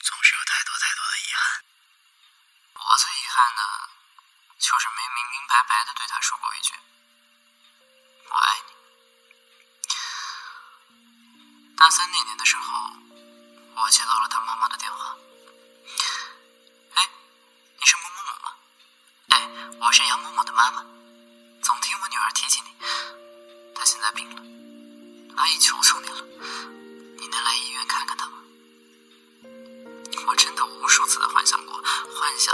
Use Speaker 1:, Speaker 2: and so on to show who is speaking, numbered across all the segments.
Speaker 1: 总是有太多太多的遗憾。我最遗憾的，就是没明明白白的对他说过一句“我爱你”。大三那年的时候，我接到了他妈妈的电话。哎，你是某某某吗？哎，我是杨某某的妈妈，总听我女儿提起你，她现在病了，无数次的幻想过，幻想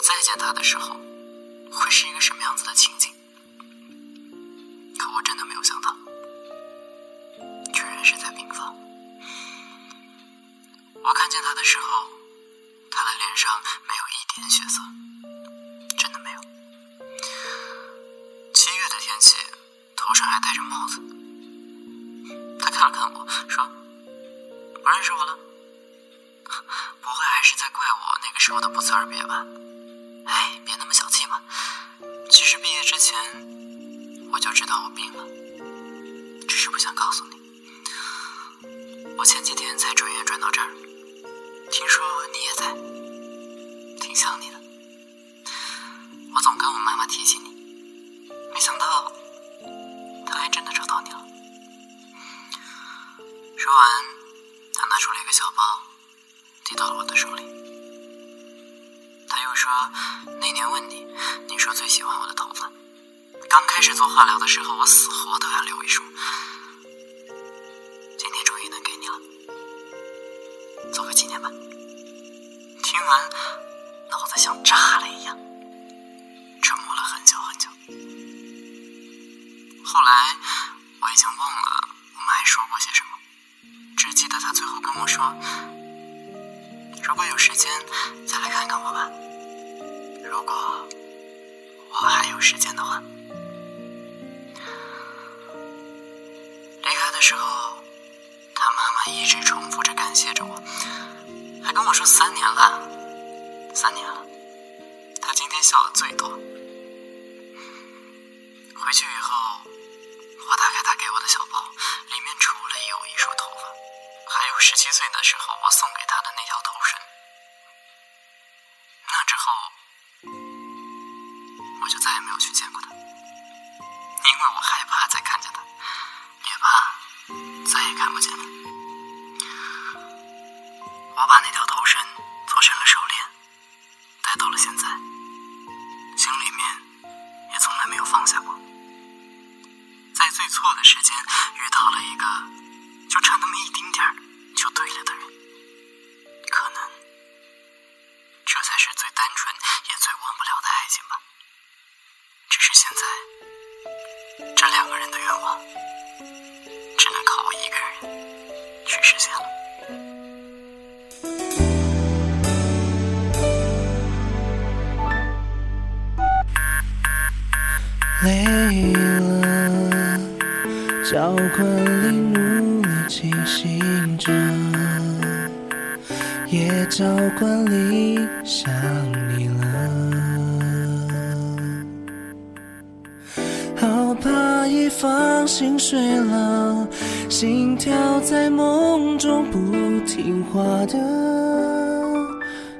Speaker 1: 再见她的时候，会是一个什么样子的情景。可我真的没有想到，居然是在病房。我看见她的时候，她的脸上没有一点血色，真的没有。七月的天气，头上还戴着帽子。她看了看我说：“不认识我了？不会是在怪我那个时候的不辞而别吧？哎，别那么小气嘛。其实毕业之前我就知道我病了，只是不想告诉你。我前几天才转院转到这儿，听说你也在，挺想你的。说，那年问你，你说最喜欢我的头发。刚开始做化疗的时候，我死活都要留一束。今天终于能给你了，做个纪念吧。听完，脑子像炸了一样，沉默了很久很久。后来我已经忘了我们还说过些什么，只记得他最后跟我说：“如果有时间，再来看。如果我还有时间的话。”离开的时候，他妈妈一直重复着感谢着我，还跟我说三年了，三年了。他今天笑的最多。回去以后，我打开他给我的小包，里面除了有一束头发，还有十七岁的时候我送给他的那条头绳。那之后，我就再也没有去见过他，因为我害怕再看见他，也怕再也看不见了。我把那条头绳做成了手链，戴到了现在，心里面也从来没有放下过。在最错的时间遇到了一个就差那么一丁点儿就对了的人，
Speaker 2: 累了，交关里努力清醒着，也交关里想你了。好怕一放心睡了，心跳在梦中不听话的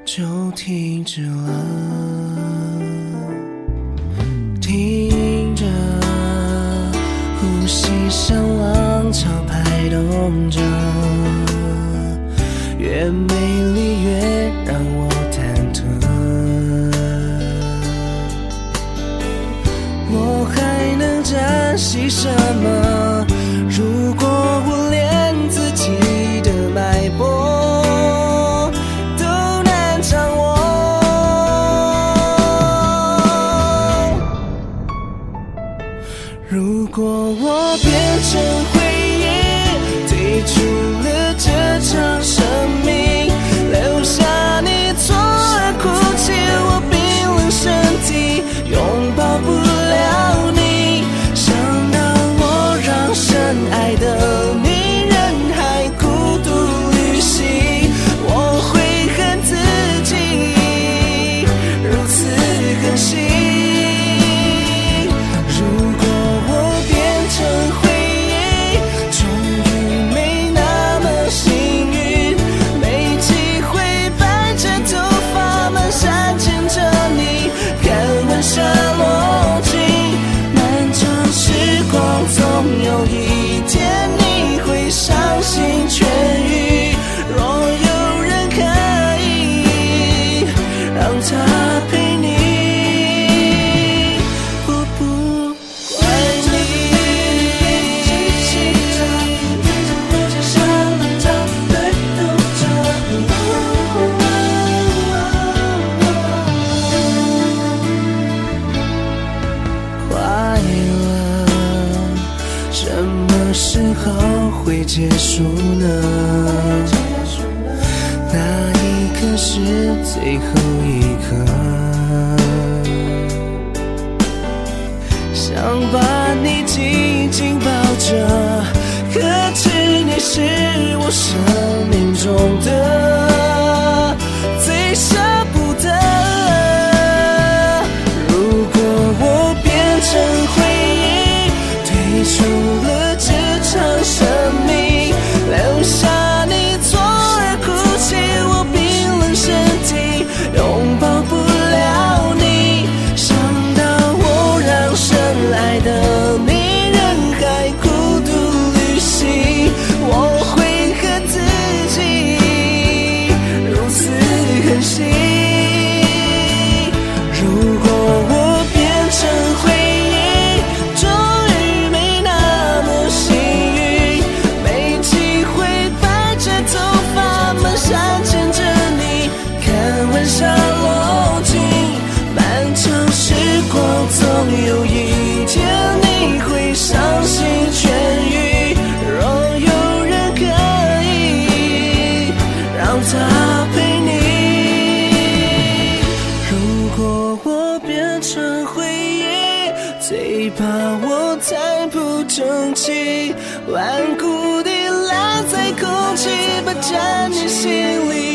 Speaker 2: 就停止了。呼吸像浪潮拍动着，越美丽越让我忐忑。我还能珍惜什么？如果我变成回忆，退出了这场时候会结束呢？那一刻是最后一刻，想把你紧紧抱着，可知你是我生命中的最舍不得。如果我变成回忆，退出顽固地烂在空气，不占你心里。